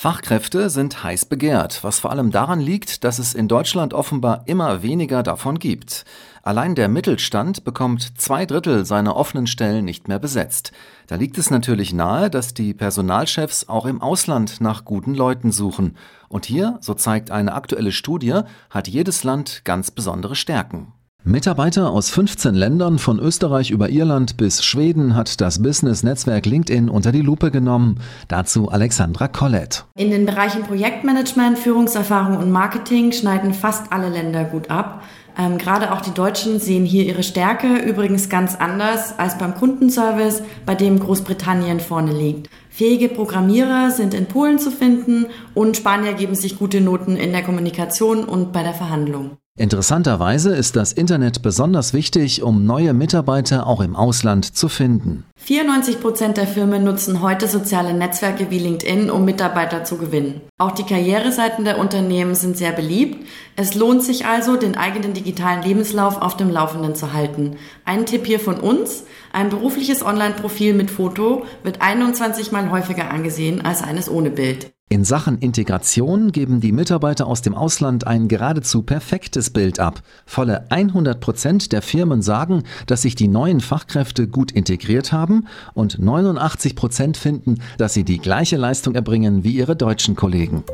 Fachkräfte sind heiß begehrt, was vor allem daran liegt, dass es in Deutschland offenbar immer weniger davon gibt. Allein der Mittelstand bekommt zwei Drittel seiner offenen Stellen nicht mehr besetzt. Da liegt es natürlich nahe, dass die Personalchefs auch im Ausland nach guten Leuten suchen. Und hier, so zeigt eine aktuelle Studie, hat jedes Land ganz besondere Stärken. Mitarbeiter aus 15 Ländern von Österreich über Irland bis Schweden hat das Business-Netzwerk LinkedIn unter die Lupe genommen. Dazu Alexandra Collett. In den Bereichen Projektmanagement, Führungserfahrung und Marketing schneiden fast alle Länder gut ab. Ähm, gerade auch die Deutschen sehen hier ihre Stärke, übrigens ganz anders als beim Kundenservice, bei dem Großbritannien vorne liegt. Fähige Programmierer sind in Polen zu finden und Spanier geben sich gute Noten in der Kommunikation und bei der Verhandlung. Interessanterweise ist das Internet besonders wichtig, um neue Mitarbeiter auch im Ausland zu finden. 94 Prozent der Firmen nutzen heute soziale Netzwerke wie LinkedIn, um Mitarbeiter zu gewinnen. Auch die Karriereseiten der Unternehmen sind sehr beliebt. Es lohnt sich also, den eigenen digitalen Lebenslauf auf dem Laufenden zu halten. Ein Tipp hier von uns. Ein berufliches Online-Profil mit Foto wird 21 mal häufiger angesehen als eines ohne Bild. In Sachen Integration geben die Mitarbeiter aus dem Ausland ein geradezu perfektes Bild ab. Volle 100 Prozent der Firmen sagen, dass sich die neuen Fachkräfte gut integriert haben und 89 Prozent finden, dass sie die gleiche Leistung erbringen wie ihre deutschen Kollegen.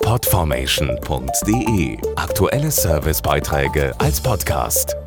Podformation.de Aktuelle Servicebeiträge als Podcast.